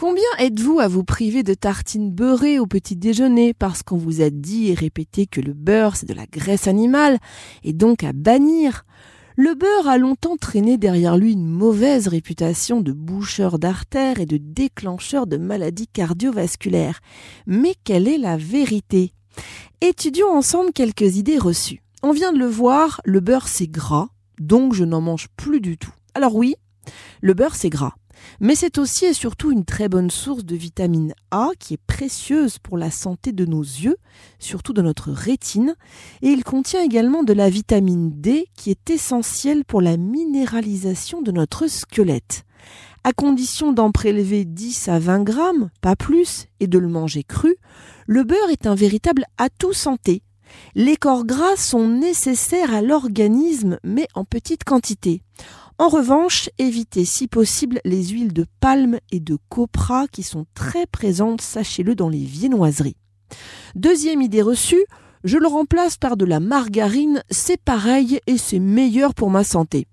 Combien êtes-vous à vous priver de tartines beurrées au petit déjeuner parce qu'on vous a dit et répété que le beurre c'est de la graisse animale et donc à bannir? Le beurre a longtemps traîné derrière lui une mauvaise réputation de boucheur d'artères et de déclencheur de maladies cardiovasculaires. Mais quelle est la vérité? Étudions ensemble quelques idées reçues. On vient de le voir, le beurre c'est gras, donc je n'en mange plus du tout. Alors oui, le beurre c'est gras. Mais c'est aussi et surtout une très bonne source de vitamine A qui est précieuse pour la santé de nos yeux, surtout de notre rétine, et il contient également de la vitamine D qui est essentielle pour la minéralisation de notre squelette. À condition d'en prélever 10 à 20 grammes, pas plus, et de le manger cru, le beurre est un véritable atout santé. Les corps gras sont nécessaires à l'organisme, mais en petite quantité. En revanche, évitez si possible les huiles de palme et de copra qui sont très présentes, sachez-le, dans les viennoiseries. Deuxième idée reçue, je le remplace par de la margarine, c'est pareil et c'est meilleur pour ma santé.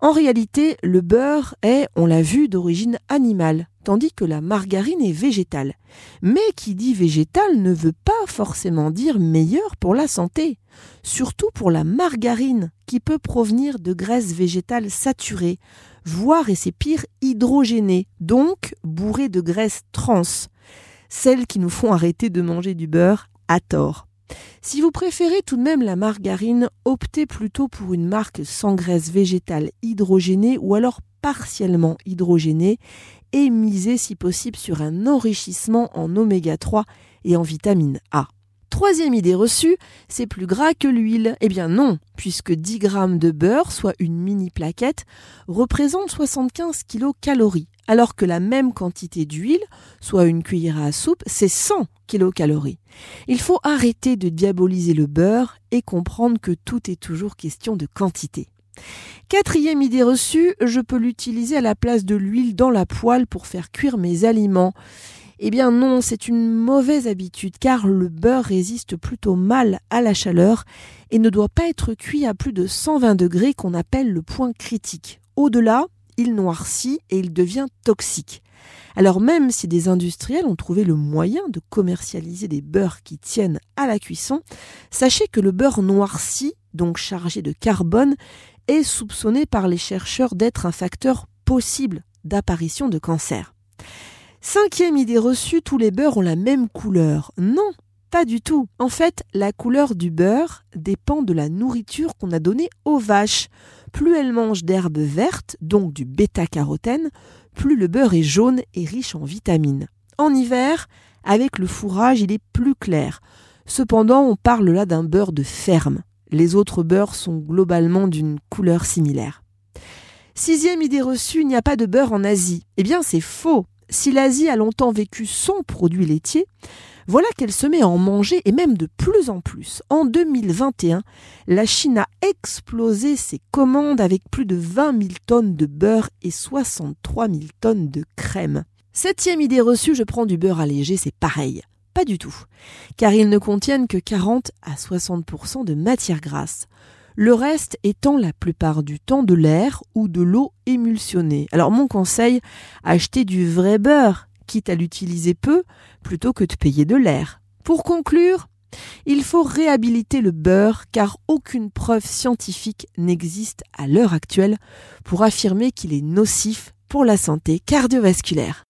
En réalité, le beurre est, on l'a vu, d'origine animale, tandis que la margarine est végétale. Mais qui dit végétal ne veut pas forcément dire meilleur pour la santé. Surtout pour la margarine, qui peut provenir de graisses végétales saturées, voire et c'est pire hydrogénées, donc bourrées de graisses trans, celles qui nous font arrêter de manger du beurre à tort. Si vous préférez tout de même la margarine, optez plutôt pour une marque sans graisse végétale hydrogénée ou alors partiellement hydrogénée et misez si possible sur un enrichissement en oméga 3 et en vitamine A. Troisième idée reçue, c'est plus gras que l'huile. Eh bien non, puisque 10 grammes de beurre, soit une mini plaquette, représente 75 kilocalories, alors que la même quantité d'huile, soit une cuillère à soupe, c'est 100 kilocalories. Il faut arrêter de diaboliser le beurre et comprendre que tout est toujours question de quantité. Quatrième idée reçue, je peux l'utiliser à la place de l'huile dans la poêle pour faire cuire mes aliments. Eh bien non, c'est une mauvaise habitude car le beurre résiste plutôt mal à la chaleur et ne doit pas être cuit à plus de 120 degrés qu'on appelle le point critique. Au-delà, il noircit et il devient toxique. Alors même si des industriels ont trouvé le moyen de commercialiser des beurres qui tiennent à la cuisson, sachez que le beurre noirci, donc chargé de carbone, est soupçonné par les chercheurs d'être un facteur possible d'apparition de cancer. Cinquième idée reçue, tous les beurres ont la même couleur. Non, pas du tout. En fait, la couleur du beurre dépend de la nourriture qu'on a donnée aux vaches. Plus elles mangent d'herbes vertes, donc du bêta-carotène, plus le beurre est jaune et riche en vitamines. En hiver, avec le fourrage, il est plus clair. Cependant, on parle là d'un beurre de ferme. Les autres beurres sont globalement d'une couleur similaire. Sixième idée reçue, il n'y a pas de beurre en Asie. Eh bien, c'est faux si l'Asie a longtemps vécu sans produits laitiers, voilà qu'elle se met à en manger et même de plus en plus. En 2021, la Chine a explosé ses commandes avec plus de 20 000 tonnes de beurre et 63 000 tonnes de crème. Septième idée reçue, je prends du beurre allégé, c'est pareil. Pas du tout, car ils ne contiennent que 40 à 60% de matière grasse le reste étant la plupart du temps de l'air ou de l'eau émulsionnée. Alors mon conseil, achetez du vrai beurre, quitte à l'utiliser peu, plutôt que de payer de l'air. Pour conclure, il faut réhabiliter le beurre car aucune preuve scientifique n'existe à l'heure actuelle pour affirmer qu'il est nocif pour la santé cardiovasculaire.